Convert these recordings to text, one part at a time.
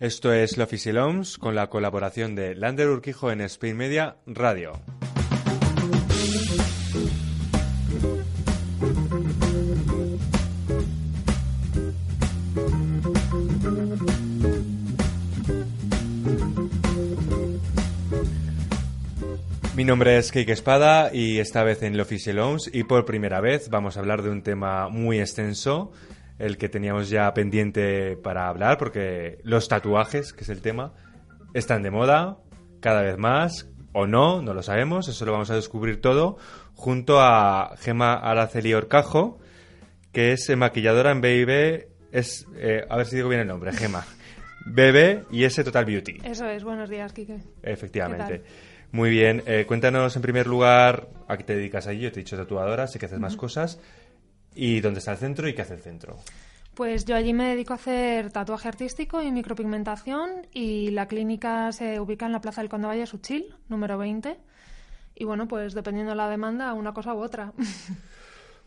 Esto es L'Official Homes con la colaboración de Lander Urquijo en Spain Media Radio. Mi nombre es Keike Espada y esta vez en L'Official Homes y por primera vez vamos a hablar de un tema muy extenso el que teníamos ya pendiente para hablar, porque los tatuajes, que es el tema, están de moda cada vez más, o no, no lo sabemos, eso lo vamos a descubrir todo, junto a Gema Araceli Orcajo, que es maquilladora en BB, es, eh, a ver si digo bien el nombre, Gema. BB y S Total Beauty. Eso es, buenos días, Kike. Efectivamente. Muy bien, eh, cuéntanos en primer lugar a qué te dedicas allí. Yo te he dicho tatuadora, sé que haces más cosas. ¿Y dónde está el centro y qué hace el centro? Pues yo allí me dedico a hacer tatuaje artístico y micropigmentación y la clínica se ubica en la Plaza del Conde Suchil, número 20. Y bueno, pues dependiendo de la demanda, una cosa u otra.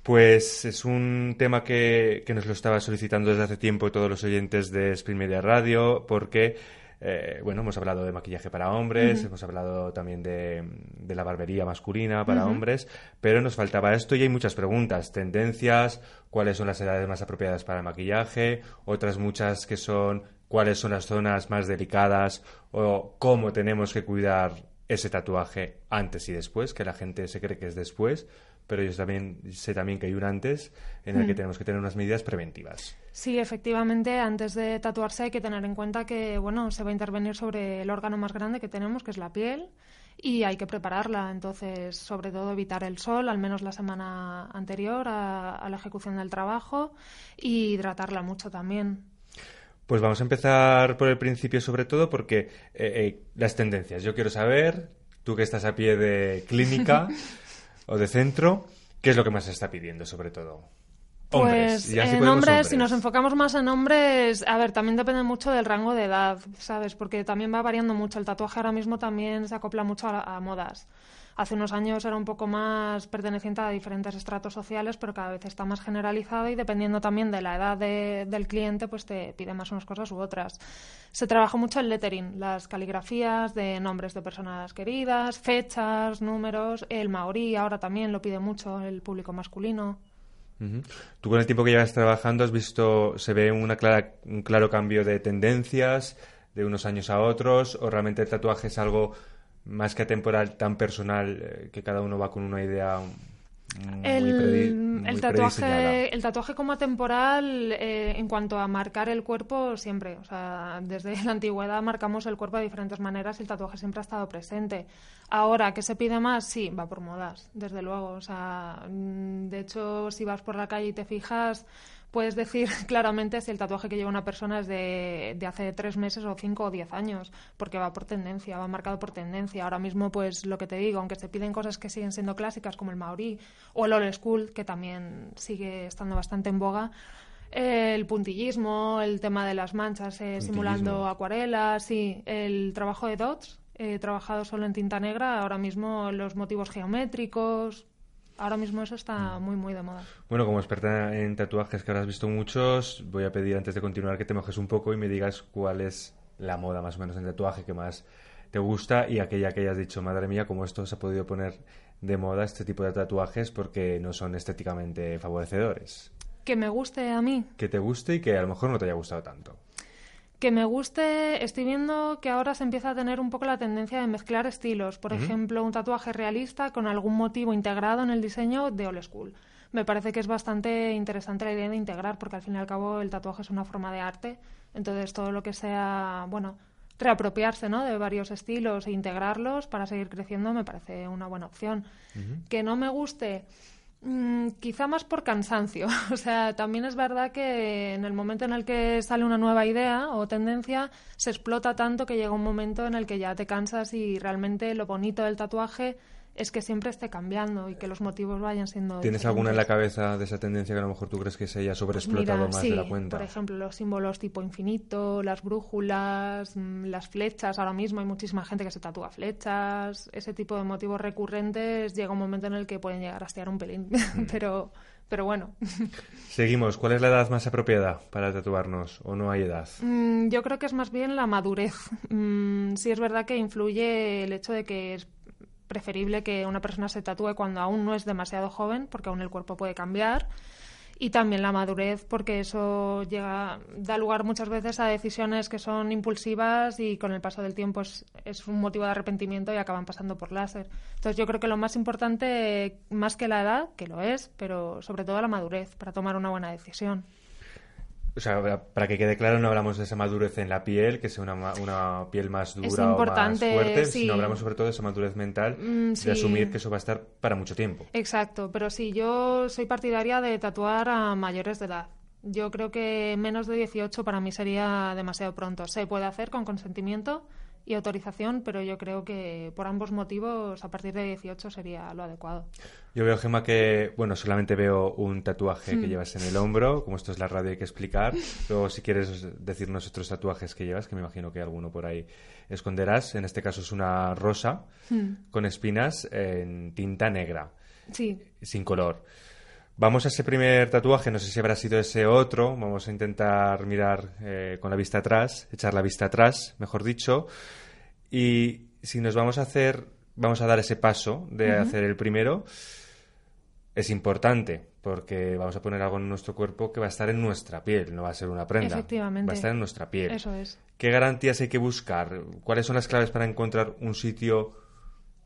Pues es un tema que, que nos lo estaba solicitando desde hace tiempo todos los oyentes de Spring Media Radio, porque eh, bueno, hemos hablado de maquillaje para hombres, hemos hablado también de, la barbería masculina para hombres, pero nos faltaba esto y hay muchas preguntas, tendencias, cuáles son las edades más apropiadas para el maquillaje, otras muchas que son cuáles son las zonas más delicadas o cómo tenemos que cuidar ese tatuaje antes y después, que la gente se cree que es después pero yo también sé también que hay un antes en el que mm. tenemos que tener unas medidas preventivas. Sí, efectivamente, antes de tatuarse hay que tener en cuenta que bueno, se va a intervenir sobre el órgano más grande que tenemos, que es la piel, y hay que prepararla. Entonces, sobre todo evitar el sol, al menos la semana anterior a, la ejecución del trabajo, y hidratarla mucho también. Pues vamos a empezar por el principio sobre todo porque eh, eh, las tendencias. Yo quiero saber, tú que estás a pie de clínica, o de centro, ¿qué es lo que más se está pidiendo sobre todo? Pues en hombres, si nos enfocamos más en hombres, a ver, también depende mucho del rango de edad, ¿sabes? Porque también va variando mucho. El tatuaje ahora mismo también se acopla mucho a modas hace unos años era un poco más perteneciente a diferentes estratos sociales, pero cada vez está más generalizado y dependiendo también de la edad del cliente, pues te pide más unas cosas u otras. Se trabaja mucho el lettering, las caligrafías de nombres de personas queridas, fechas, números. El maorí ahora también lo pide mucho el público masculino. Tú con el tiempo que llevas trabajando has visto, se ve una clara, un claro cambio de tendencias de unos años a otros o realmente el tatuaje es algo más que atemporal, tan personal, eh, que cada uno va con una idea muy el, el tatuaje el tatuaje como atemporal eh, en cuanto a marcar el cuerpo siempre. O sea desde la antigüedad marcamos el cuerpo de diferentes maneras y el tatuaje siempre ha estado presente. Ahora que se pide más sí va por modas desde luego. O sea mm, de hecho si vas por la calle y te fijas puedes decir claramente si el tatuaje que lleva una persona es de, de, hace tres meses o cinco o diez años, porque va por tendencia, va marcado por tendencia. Ahora mismo, pues lo que te digo, aunque se piden cosas que siguen siendo clásicas como el maorí o el old school, que también sigue estando bastante en boga, el puntillismo, el tema de las manchas eh, simulando acuarelas, sí, el trabajo de dots, trabajado solo en tinta negra, ahora mismo los motivos geométricos, ahora mismo eso está mm. muy, muy de moda. Bueno, como experta en tatuajes que habrás visto muchos, voy a pedir antes de continuar que te mojes un poco y me digas cuál es la moda más o menos en tatuaje que más te gusta y aquella que hayas dicho, madre mía, cómo esto se ha podido poner de moda este tipo de tatuajes porque no son estéticamente favorecedores. Que me guste a mí. Que te guste y que a lo mejor no te haya gustado tanto que me guste, estoy viendo que ahora se empieza a tener un poco la tendencia de mezclar estilos. Por ejemplo, un tatuaje realista con algún motivo integrado en el diseño de old school. Me parece que es bastante interesante la idea de integrar, porque al fin y al cabo el tatuaje es una forma de arte. Entonces, todo lo que sea, bueno, reapropiarse ¿no? de varios estilos e integrarlos para seguir creciendo me parece una buena opción. Que no me guste Mm, quizá más por cansancio. O sea, también es verdad que en el momento en el que sale una nueva idea o tendencia, se explota tanto que llega un momento en el que ya te cansas y realmente lo bonito del tatuaje es que siempre esté cambiando y que los motivos vayan siendo. ¿Tienes alguna en la cabeza de esa tendencia que a lo mejor tú crees que se haya sobreexplotado más de la cuenta? Por ejemplo, los símbolos tipo infinito, las brújulas, mm, las flechas. Ahora mismo hay muchísima gente que se tatúa flechas. Ese tipo de motivos recurrentes llega un momento en el que pueden llegar a estirar un pelín. Mm. pero, pero bueno. Seguimos. ¿Cuál es la edad más apropiada para tatuarnos o no hay edad? Mm, yo creo que es más bien la madurez. sí es verdad que influye el hecho de que es preferible que una persona se tatúe cuando aún no es demasiado joven, porque aún el cuerpo puede cambiar. Y también la madurez, porque eso llega, da lugar muchas veces a decisiones que son impulsivas y con el paso del tiempo es, es un motivo de arrepentimiento y acaban pasando por láser. Entonces yo creo que lo más importante, más que la edad, que lo es, pero sobre todo la madurez para tomar una buena decisión. O sea, para que quede claro, no hablamos de esa madurez en la piel, que sea una, una piel más dura o más fuerte, sino hablamos sobre todo de esa madurez mental, mm, de asumir que eso va a estar para mucho tiempo. Exacto, pero sí, yo soy partidaria de tatuar a mayores de edad. Yo creo que menos de 18 para mí sería demasiado pronto. Se puede hacer con consentimiento, y autorización, pero yo creo que por ambos motivos a partir de 18 sería lo adecuado. Yo veo, Gema, que, bueno, solamente veo un tatuaje que hmm. llevas en el hombro, como esto es la radio hay que explicar. Luego, si quieres decirnos otros tatuajes que llevas, que me imagino que alguno por ahí esconderás. En este caso es una rosa hmm. con espinas en tinta negra, sí. sin color. Vamos a ese primer tatuaje, no sé si habrá sido ese otro, vamos a intentar mirar eh, con la vista atrás, echar la vista atrás, mejor dicho, y si nos vamos a hacer, vamos a dar ese paso de hacer el primero, es importante, porque vamos a poner algo en nuestro cuerpo que va a estar en nuestra piel, no va a ser una prenda. Efectivamente. Va a estar en nuestra piel. Eso es. ¿Qué garantías hay que buscar? ¿Cuáles son las claves para encontrar un sitio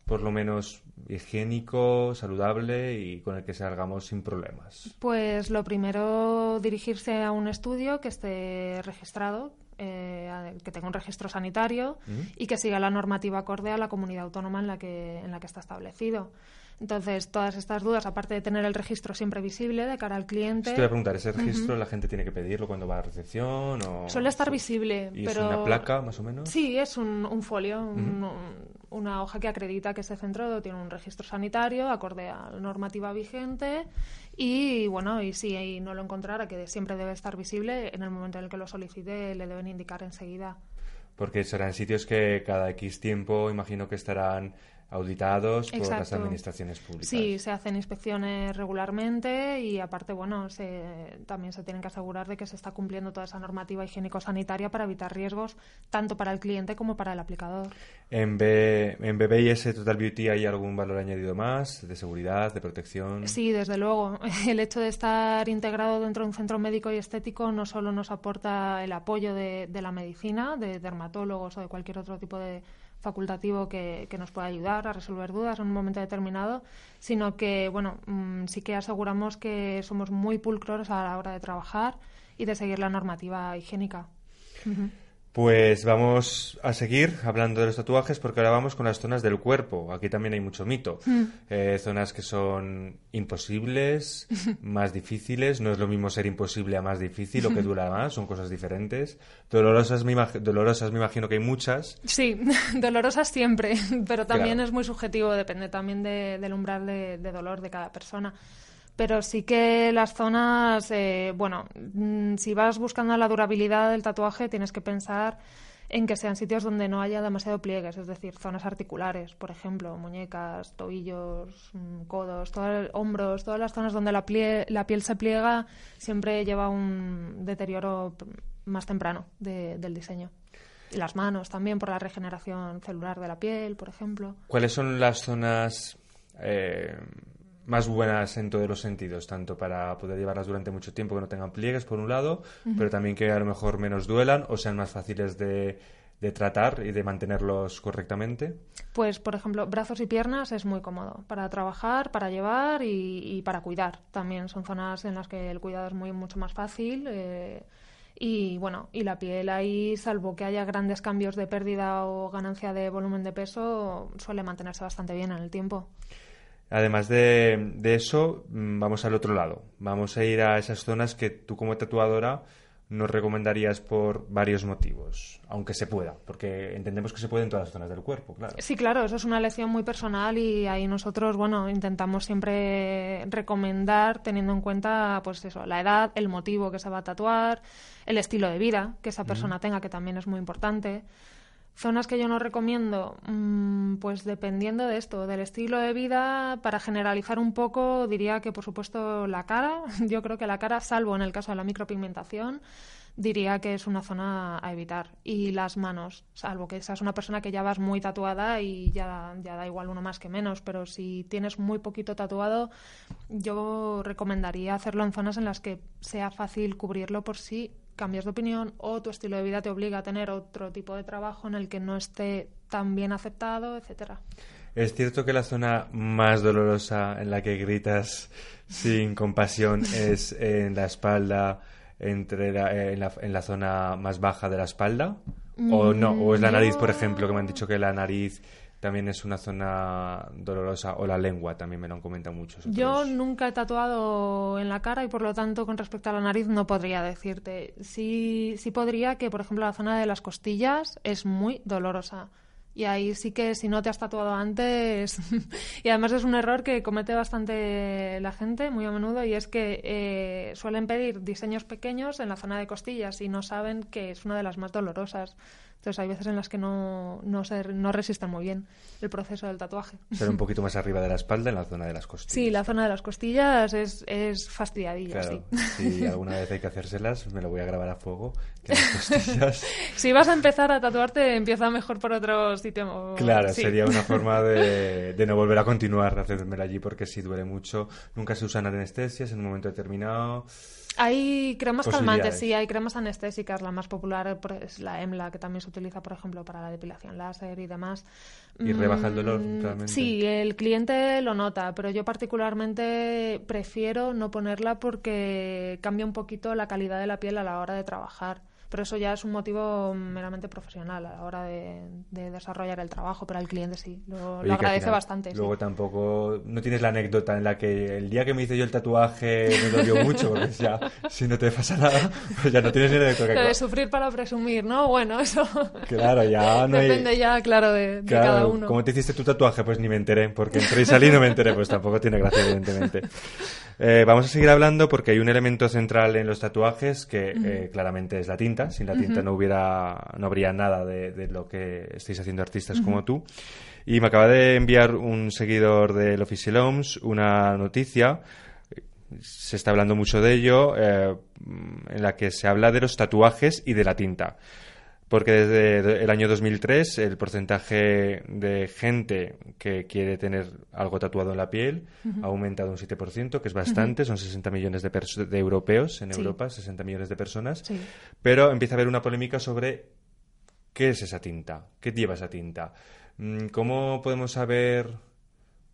por lo menos higiénico, saludable y con el que salgamos sin problemas? Pues lo primero, dirigirse a un estudio que esté registrado, eh, que tenga un registro sanitario y que siga la normativa acorde a la comunidad autónoma en la que, en la que está establecido. Entonces, todas estas dudas, aparte de tener el registro siempre visible de cara al cliente. Te voy a preguntar, ¿ese registro la gente tiene que pedirlo cuando va a recepción? O... Suele estar visible. ¿Y pero... es una placa, más o menos? Sí, es un, folio, una hoja que acredita que ese centro tiene un registro sanitario acorde a la normativa vigente. Y bueno, y si no lo encontrara, que siempre debe estar visible, en el momento en el que lo solicite le deben indicar enseguida. Porque serán sitios que cada X tiempo imagino que estarán auditados por las administraciones públicas. Sí, se hacen inspecciones regularmente y aparte, bueno, se, también se tienen que asegurar de que se está cumpliendo toda esa normativa higiénico-sanitaria para evitar riesgos tanto para el cliente como para el aplicador. ¿En, B, en BBIS Total Beauty hay algún valor añadido más de seguridad, de protección? Sí, desde luego. El hecho de estar integrado dentro de un centro médico y estético no solo nos aporta el apoyo de, de la medicina, de dermatólogos o de cualquier otro tipo de facultativo que, nos pueda ayudar a resolver dudas en un momento determinado, sino que, bueno, mm, sí que aseguramos que somos muy pulcros a la hora de trabajar y de seguir la normativa higiénica. Pues vamos a seguir hablando de los tatuajes porque ahora vamos con las zonas del cuerpo. Aquí también hay mucho mito. Hmm. Eh, zonas que son imposibles, más difíciles. No es lo mismo ser imposible a más difícil o que dura más. Son cosas diferentes. Dolorosas me, dolorosas me imagino que hay muchas. Sí, dolorosas siempre. Pero también es muy subjetivo. Depende también del umbral de dolor de cada persona pero sí que las zonas, eh, bueno, mm, si vas buscando la durabilidad del tatuaje, tienes que pensar en que sean sitios donde no haya demasiado pliegues, es decir, zonas articulares, por ejemplo, muñecas, tobillos, mm, codos, hombros, todas las zonas donde la, la piel se pliega siempre lleva un deterioro más temprano del diseño. Y las manos también por la regeneración celular de la piel, por ejemplo. ¿Cuáles son las zonas eh, más buenas en todos los sentidos, tanto para poder llevarlas durante mucho tiempo que no tengan pliegues, por un lado, pero también que a lo mejor menos duelan o sean más fáciles de, de tratar y de mantenerlos correctamente? Pues, por ejemplo, brazos y piernas es muy cómodo para trabajar, para llevar y, para cuidar. También son zonas en las que el cuidado es muy mucho más fácil. Eh, y bueno, y la piel ahí, salvo que haya grandes cambios de pérdida o ganancia de volumen de peso, suele mantenerse bastante bien en el tiempo. Además de, de, eso, mm, vamos al otro lado. Vamos a ir a esas zonas que tú como tatuadora nos recomendarías por varios motivos, aunque se pueda, porque entendemos que se puede en todas las zonas del cuerpo, claro. Sí, claro, eso es una lección muy personal y ahí nosotros, bueno, intentamos siempre recomendar teniendo en cuenta, pues eso, la edad, el motivo que se va a tatuar, el estilo de vida que esa persona tenga, que también es muy importante. Zonas que yo no recomiendo, mm, pues dependiendo de esto, del estilo de vida, para generalizar un poco, diría que por supuesto la cara, yo creo que la cara, salvo en el caso de la micropigmentación, diría que es una zona a evitar. Y las manos, salvo que seas una persona que ya vas muy tatuada y ya, ya da igual uno más que menos, pero si tienes muy poquito tatuado, yo recomendaría hacerlo en zonas en las que sea fácil cubrirlo por si cambias de opinión o tu estilo de vida te obliga a tener otro tipo de trabajo en el que no esté tan bien aceptado, etcétera. Es cierto que la zona más dolorosa en la que gritas sin compasión es en la espalda, entre eh, en, la, en, la, zona más baja de la espalda, o no, o es la nariz, por ejemplo, que me han dicho que la nariz también es una zona dolorosa o la lengua también me lo han comentado muchos. Yo nunca he tatuado en la cara y por lo tanto con respecto a la nariz no podría decirte. Sí, sí podría que por ejemplo la zona de las costillas es muy dolorosa. Y ahí sí que si no te has tatuado antes, y además es un error que comete bastante la gente muy a menudo, y es que eh, suelen pedir diseños pequeños en la zona de costillas y no saben que es una de las más dolorosas. Entonces hay veces en las que no, no, se, no resisten muy bien el proceso del tatuaje. Pero un poquito más arriba de la espalda, en la zona de las costillas. Sí, la zona de las costillas es, es fastidiadilla, claro, Si alguna vez hay que hacérselas, me lo voy a grabar a fuego. Que las costillas... si vas a empezar a tatuarte, empieza mejor por otro sitio. Claro, sería una forma de, de no volver a continuar hacérmela allí porque si duele mucho. Nunca se usan anestesias en un momento determinado. Hay cremas calmantes, sí, hay cremas anestésicas. La más popular es la EMLA, que también se utiliza, por ejemplo, para la depilación láser y demás. ¿Y rebaja el dolor mm, realmente? Sí, el cliente lo nota, pero yo particularmente prefiero no ponerla porque cambia un poquito la calidad de la piel a la hora de trabajar pero eso ya es un motivo meramente profesional a la hora de, desarrollar el trabajo, pero al cliente sí, lo, agradece bastante. Luego tampoco, no tienes la anécdota en la que el día que me hice yo el tatuaje me dolió mucho, porque ya, si no te pasa nada, pues ya no tienes ni anécdota. Que... De sufrir para presumir, ¿no? Bueno, eso... Claro, ya no Depende ya, claro, de, cada uno. ¿Cómo te hiciste tu tatuaje? Pues ni me enteré, porque entré y salí y no me enteré, pues tampoco tiene gracia, evidentemente. Eh, vamos a seguir hablando porque hay un elemento central en los tatuajes que eh, claramente es la tinta. Sin la tinta no hubiera, no habría nada de, lo que estáis haciendo artistas como tú. Y me acaba de enviar un seguidor del Official Homes una noticia. Se está hablando mucho de ello, eh, en la que se habla de los tatuajes y de la tinta porque desde el año 2003 el porcentaje de gente que quiere tener algo tatuado en la piel ha aumentado un 7%, que es bastante, son 60 millones de, de europeos en Europa, 60 millones de personas, pero empieza a haber una polémica sobre qué es esa tinta, qué lleva esa tinta. Mm, ¿Cómo podemos saber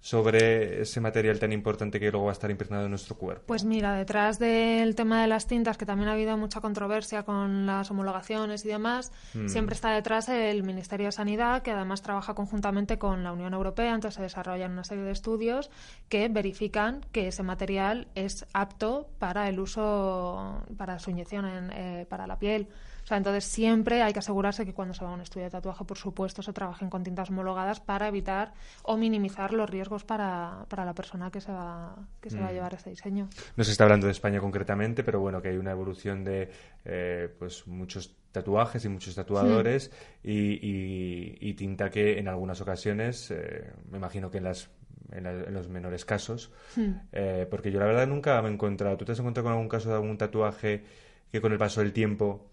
sobre ese material tan importante que luego va a estar impregnado en nuestro cuerpo? Pues mira, detrás del tema de las tintas, que también ha habido mucha controversia con las homologaciones y demás, hmm. siempre está detrás el Ministerio de Sanidad, que además trabaja conjuntamente con la Unión Europea, entonces se desarrollan una serie de estudios que verifican que ese material es apto para el uso, para su inyección en, eh, para la piel. O sea, entonces siempre hay que asegurarse que cuando se va a un estudio de tatuaje, por supuesto, se trabajen con tintas homologadas para evitar o minimizar los riesgos para, para la persona que se va que se va a mm. llevar este diseño. No se está hablando de España concretamente, pero bueno, que hay una evolución de eh, pues muchos tatuajes y muchos tatuadores y, tinta que en algunas ocasiones, eh, me imagino que en las en, los menores casos, hmm. eh, porque yo la verdad nunca me he encontrado. ¿Tú te has encontrado con algún caso de algún tatuaje que con el paso del tiempo Mm,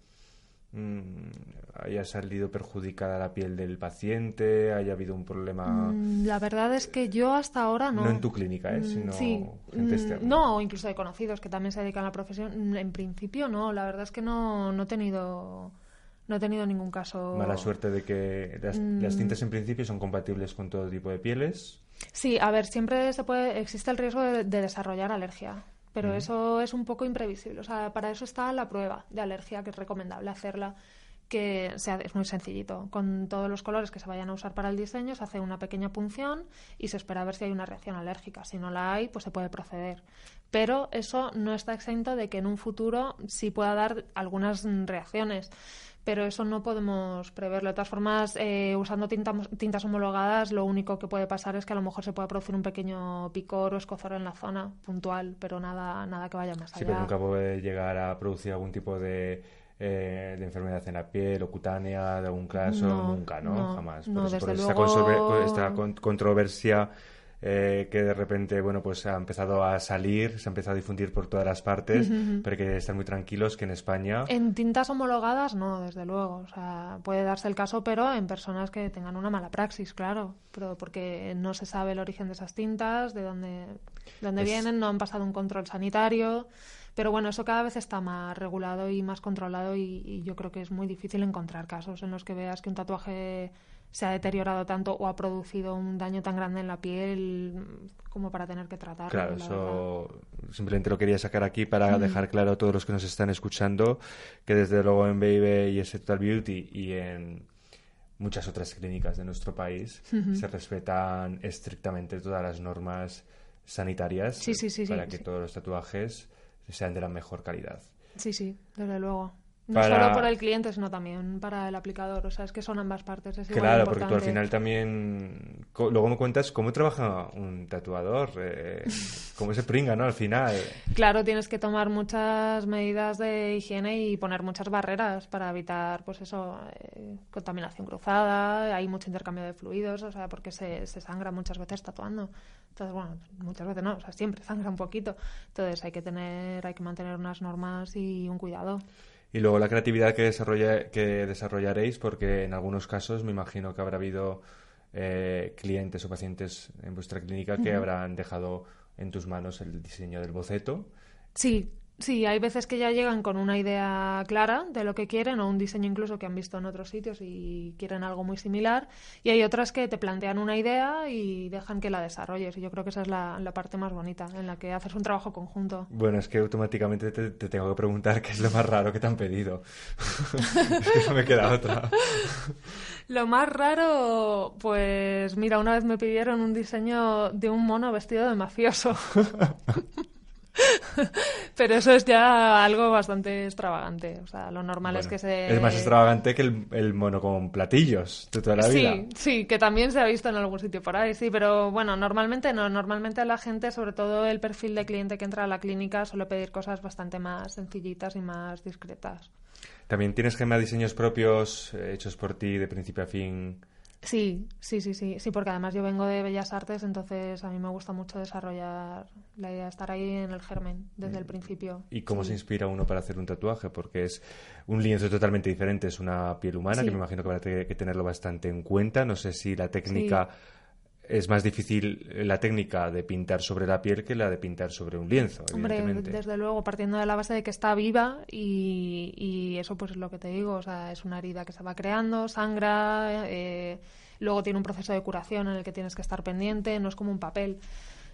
haya salido perjudicada la piel del paciente, haya habido un problema. Mm, la verdad es que yo hasta ahora no. No en tu clínica, ¿eh? Mm, sino sí. gente No, incluso de conocidos que también se dedican a la profesión. En principio no, la verdad es que no, no he tenido. No he tenido ningún caso. Mala suerte de que las, tintas en principio son compatibles con todo tipo de pieles. Sí, a ver, siempre se puede, existe el riesgo de desarrollar alergia pero eso es un poco imprevisible. O sea, para eso está la prueba de alergia, que es recomendable hacerla. que sea, es muy sencillito. Con todos los colores que se vayan a usar para el diseño se hace una pequeña punción y se espera a ver si hay una reacción alérgica. Si no la hay, pues se puede proceder. Pero eso no está exento de que en un futuro sí pueda dar algunas reacciones pero eso no podemos preverlo. De todas formas, eh, usando tintas homologadas, lo único que puede pasar es que a lo mejor se pueda producir un pequeño picor o escozor en la zona puntual, pero nada, nada que vaya más allá. Sí, pero nunca puede llegar a producir algún tipo de eh, de enfermedad en la piel o cutánea de algún caso, nunca, ¿no? Jamás. No, por, esta controversia eh, que de repente, bueno, pues ha empezado a salir, se ha empezado a difundir por todas las partes, pero que están muy tranquilos que en España... En tintas homologadas no, desde luego. O sea, puede darse el caso, pero en personas que tengan una mala praxis, claro. Pero porque no se sabe el origen de esas tintas, de dónde, dónde vienen, no han pasado un control sanitario. Pero bueno, eso cada vez está más regulado y más controlado y, yo creo que es muy difícil encontrar casos en los que veas que un tatuaje se ha deteriorado tanto o ha producido un daño tan grande en la piel como para tener que tratarlo. Claro, eso simplemente lo quería sacar aquí para dejar claro a todos los que nos están escuchando que desde luego en Baby y en Total Beauty y en muchas otras clínicas de nuestro país se respetan estrictamente todas las normas sanitarias para que todos los tatuajes sean de la mejor calidad. Sí, sí, desde luego. No solo para el cliente, sino también para el aplicador. O sea, es que son ambas partes. Es claro, porque tú al final también. Luego me cuentas cómo trabaja un tatuador, eh, cómo se pringa, ¿no? Al final. Claro, tienes que tomar muchas medidas de higiene y poner muchas barreras para evitar, pues eso, eh, contaminación cruzada. Hay mucho intercambio de fluidos, o sea, porque se, se sangra muchas veces tatuando. Entonces, bueno, muchas veces no, o sea, siempre sangra un poquito. Entonces hay que tener, hay que mantener unas normas y un cuidado. Y luego la creatividad que, desarrolla, que desarrollaréis, porque en algunos casos me imagino que habrá habido eh, clientes o pacientes en vuestra clínica que habrán dejado en tus manos el diseño del boceto. Sí, Sí, hay veces que ya llegan con una idea clara de lo que quieren o un diseño incluso que han visto en otros sitios y quieren algo muy similar. Y hay otras que te plantean una idea y dejan que la desarrolles. Y yo creo que esa es la, parte más bonita, en la que haces un trabajo conjunto. Bueno, es que automáticamente te, tengo que preguntar qué es lo más raro que te han pedido. es que no me queda otra. lo más raro, pues mira, una vez me pidieron un diseño de un mono vestido de mafioso. Pero eso es ya algo bastante extravagante. O sea, lo normal es que se. Es más extravagante que el, mono con platillos de toda la vida. Sí, sí, que también se ha visto en algún sitio por ahí, sí, pero bueno, normalmente no. Normalmente la gente, sobre todo el perfil de cliente que entra a la clínica, suele pedir cosas bastante más sencillitas y más discretas. ¿También tienes Gema diseños propios eh, hechos por ti de principio a fin? Sí, sí, sí, sí, sí, porque además yo vengo de Bellas Artes, entonces a mí me gusta mucho desarrollar la idea de estar ahí en el germen desde el principio. ¿Y cómo se inspira uno para hacer un tatuaje? Porque es un lienzo totalmente diferente, es una piel humana que me imagino que habrá que tenerlo bastante en cuenta. No sé si la técnica es más difícil la técnica de pintar sobre la piel que la de pintar sobre un lienzo. Hombre, desde luego, partiendo de la base de que está viva y, eso pues es lo que te digo, o sea, es una herida que se va creando, sangra, eh, luego tiene un proceso de curación en el que tienes que estar pendiente, no es como un papel.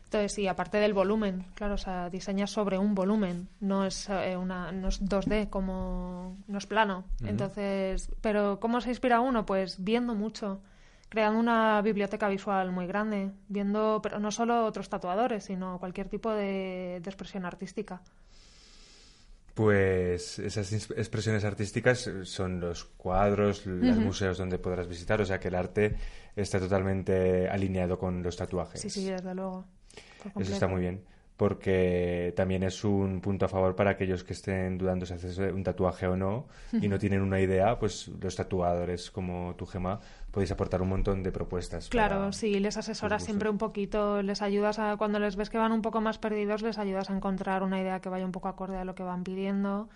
Entonces, sí, aparte del volumen, claro, o sea, diseñas sobre un volumen, no es eh, una no es 2D como no es plano. Entonces, pero ¿cómo se inspira uno? Pues viendo mucho creando una biblioteca visual muy grande, viendo pero no solo otros tatuadores, sino cualquier tipo de, expresión artística. Pues esas expresiones artísticas son los cuadros, los museos donde podrás visitar, o sea que el arte está totalmente alineado con los tatuajes. Sí, sí, desde luego. Eso está muy bien porque también es un punto a favor para aquellos que estén dudando si haces un tatuaje o no y no tienen una idea, pues los tatuadores como tu Gema podéis aportar un montón de propuestas. Claro, sí, les asesoras siempre un poquito, les ayudas a, cuando les ves que van un poco más perdidos, les ayudas a encontrar una idea que vaya un poco acorde a lo que van pidiendo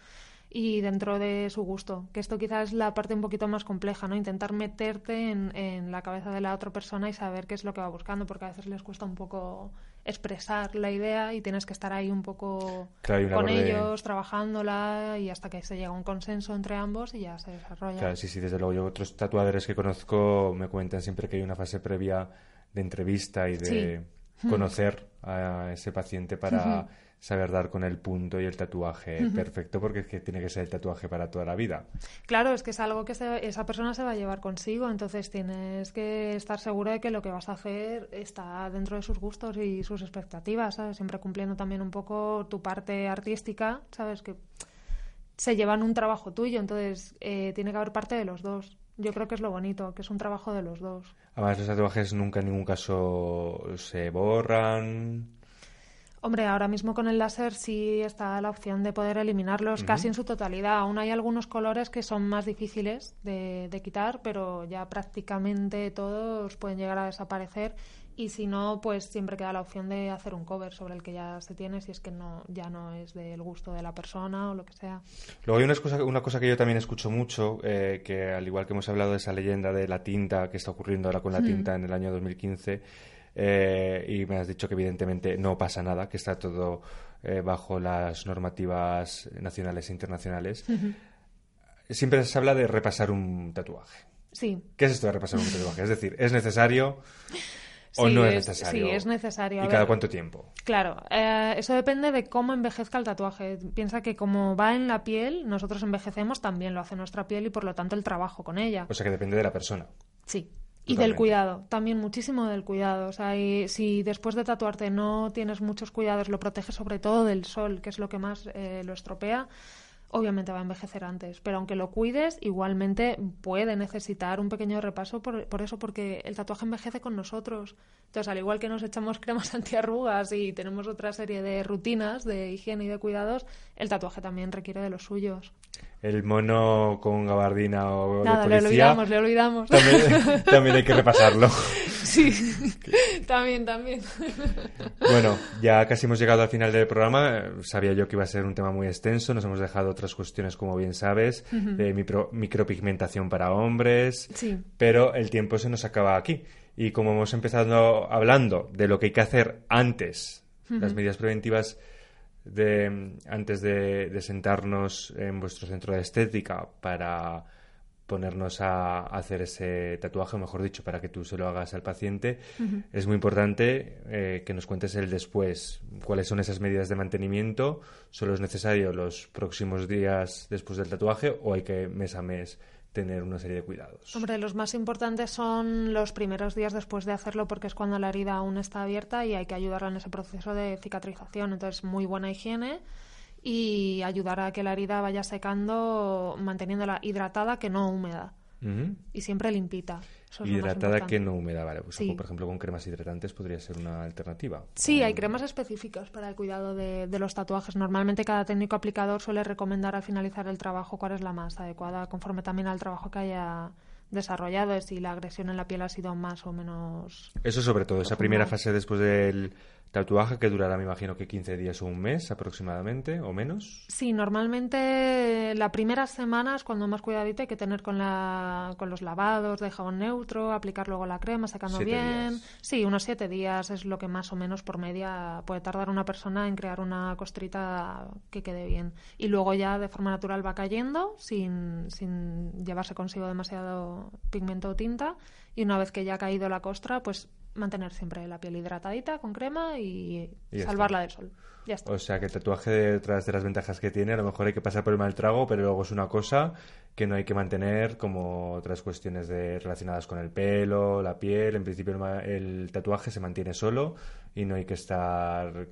y dentro de su gusto. Que esto quizás es la parte un poquito más compleja, ¿no? Intentar meterte en, en la cabeza de la otra persona y saber qué es lo que va buscando, porque a veces les cuesta un poco expresar la idea y tienes que estar ahí un poco con ellos, trabajándola y hasta que se llega a un consenso entre ambos y ya se desarrolla. Claro, sí, sí, desde luego. Yo otros tatuadores que conozco me cuentan siempre que hay una fase previa de entrevista y de... conocer a ese paciente para saber dar con el punto y el tatuaje perfecto, porque es que tiene que ser el tatuaje para toda la vida. Claro, es que es algo que esa persona se va a llevar consigo, entonces tienes que estar seguro de que lo que vas a hacer está dentro de sus gustos y sus expectativas, ¿sabes? Siempre cumpliendo también un poco tu parte artística, ¿sabes? Que se llevan un trabajo tuyo, entonces eh, tiene que haber parte de los dos. Yo creo que es lo bonito, que es un trabajo de los dos. Además, los tatuajes nunca en ningún caso se borran. Hombre, ahora mismo con el láser sí está la opción de poder eliminarlos casi en su totalidad. Aún hay algunos colores que son más difíciles de, quitar, pero ya prácticamente todos pueden llegar a desaparecer. Y si no, pues siempre queda la opción de hacer un cover sobre el que ya se tiene, si es que no ya no es del gusto de la persona o lo que sea. Luego hay una cosa, una cosa que yo también escucho mucho, eh, que al igual que hemos hablado de esa leyenda de la tinta que está ocurriendo ahora con la tinta en el año 2015, eh, y me has dicho que evidentemente no pasa nada, que está todo eh, bajo las normativas nacionales e internacionales. Siempre se habla de repasar un tatuaje. Sí. ¿Qué es esto de repasar un tatuaje? Es decir, ¿es necesario o no es, necesario? Sí, es necesario. ¿Y cada cuánto tiempo? Claro, eh, eso depende de cómo envejezca el tatuaje. Piensa que como va en la piel, nosotros envejecemos, también lo hace nuestra piel y por lo tanto el trabajo con ella. O sea que depende de la persona. Sí. Y del cuidado, también muchísimo del cuidado. O sea, si después de tatuarte no tienes muchos cuidados, lo proteges sobre todo del sol, que es lo que más eh, lo estropea, obviamente va a envejecer antes. Pero aunque lo cuides, igualmente puede necesitar un pequeño repaso por, por eso, porque el tatuaje envejece con nosotros. Entonces, al igual que nos echamos cremas antiarrugas y tenemos otra serie de rutinas de higiene y de cuidados, el tatuaje también requiere de los suyos el mono con gabardina o Nada, de policía, le olvidamos, le olvidamos. También, hay que repasarlo. Sí, también, también. Bueno, ya casi hemos llegado al final del programa. Sabía yo que iba a ser un tema muy extenso. Nos hemos dejado otras cuestiones, como bien sabes, de micropigmentación para hombres. Sí. Pero el tiempo se nos acaba aquí. Y como hemos empezado hablando de lo que hay que hacer antes, las medidas preventivas de, antes de, sentarnos en vuestro centro de estética para ponernos a, hacer ese tatuaje, o mejor dicho, para que tú se lo hagas al paciente, es muy importante eh, que nos cuentes el después, cuáles son esas medidas de mantenimiento, solo es necesario los próximos días después del tatuaje o hay que mes a mes tener una serie de cuidados. Hombre, los más importantes son los primeros días después de hacerlo porque es cuando la herida aún está abierta y hay que ayudarla en ese proceso de cicatrización. Entonces, muy buena higiene y ayudar a que la herida vaya secando manteniéndola hidratada que no húmeda. Y siempre limpita. hidratada que no húmeda, vale. Pues por ejemplo, con cremas hidratantes podría ser una alternativa. Sí, hay cremas específicas para el cuidado de, los tatuajes. Normalmente cada técnico aplicador suele recomendar al finalizar el trabajo cuál es la más adecuada, conforme también al trabajo que haya desarrollado, si la agresión en la piel ha sido más o menos. Eso sobre todo, esa primera fase después del Tatuaje que durará, me imagino que 15 días o un mes aproximadamente, o menos. Sí, normalmente la primera semana es cuando más cuidadito hay que tener con, la, con los lavados de jabón neutro, aplicar luego la crema, sacando bien. Sí, unos siete días es lo que más o menos por media puede tardar una persona en crear una costrita que quede bien. Y luego ya de forma natural va cayendo sin, sin llevarse consigo demasiado pigmento o tinta. Y una vez que ya ha caído la costra, pues mantener siempre la piel hidratadita con crema y, salvarla del sol. Ya está. O sea que el tatuaje, detrás de las ventajas que tiene, a lo mejor hay que pasar por el mal trago, pero luego es una cosa que no hay que mantener como otras cuestiones de, relacionadas con el pelo, la piel. En principio el, tatuaje se mantiene solo y no hay que estar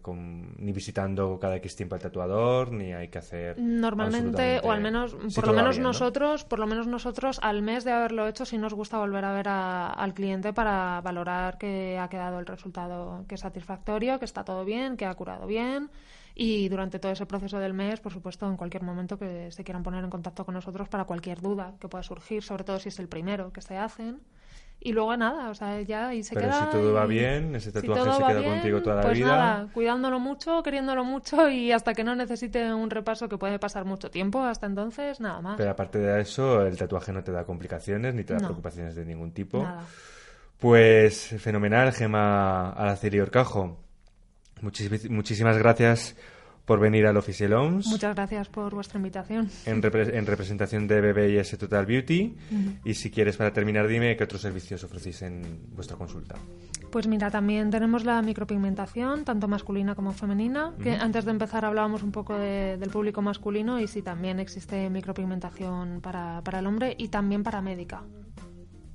ni visitando cada X tiempo al tatuador, ni hay que hacer... Normalmente, o al menos, por lo menos nosotros, por lo menos nosotros, al mes de haberlo hecho, sí nos gusta volver a ver al cliente para valorar que ha quedado el resultado que es satisfactorio, que está todo bien, que ha curado bien y durante todo ese proceso del mes, por supuesto, en cualquier momento que se quieran poner en contacto con nosotros para cualquier duda que pueda surgir, sobre todo si es el primero que se hacen. Y luego nada, o sea, ya ahí se Pero queda. si todo va bien, ese tatuaje se queda contigo toda la pues vida. Nada, cuidándolo mucho, queriéndolo mucho y hasta que no necesite un repaso que puede pasar mucho tiempo, hasta entonces, nada más. Pero aparte de eso, el tatuaje no te da complicaciones ni te da preocupaciones de ningún tipo. Nada. Pues fenomenal, Gema Araceli Orcajo. Muchísimas gracias por venir al Official Homes. Muchas gracias por vuestra invitación. En, representación de BBIS Total Beauty. Y si quieres, para terminar, dime qué otros servicios ofrecéis en vuestra consulta. Pues mira, también tenemos la micropigmentación, tanto masculina como femenina. Que antes de empezar hablábamos un poco del público masculino y si también existe micropigmentación para, para el hombre y también para médica.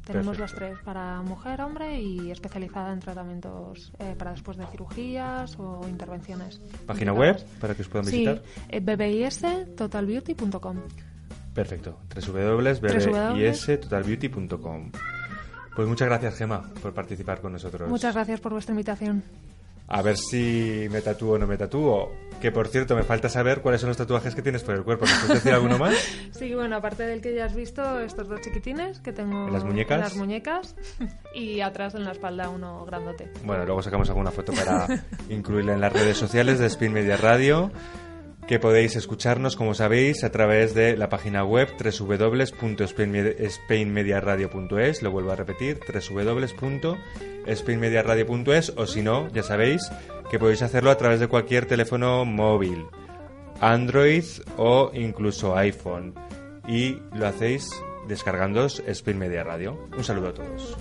Tenemos los tres, para mujer, hombre y especializada en tratamientos eh, para después de cirugías o intervenciones. ¿Página web para que os puedan visitar? Sí, eh, bbis.totalbeauty.com. Perfecto, www.bbis.totalbeauty.com. Pues muchas gracias, Gema, por participar con nosotros. Muchas gracias por vuestra invitación. A ver si me tatúo o no me tatúo. Que por cierto, me falta saber cuáles son los tatuajes que tienes por el cuerpo. ¿Me puedes decir alguno más? Sí, bueno, aparte del que ya has visto, estos dos chiquitines que tengo en las muñecas, las muñecas y atrás en la espalda uno grandote. Bueno, luego sacamos alguna foto para incluirla en las redes sociales de Spin Media Radio que podéis escucharnos, como sabéis, a través de la página web www.spainmediaradio.es, lo vuelvo a repetir, www.spainmediaradio.es, o si no, ya sabéis que podéis hacerlo a través de cualquier teléfono móvil, Android o incluso iPhone, y lo hacéis descargando Spain Media Radio. Un saludo a todos.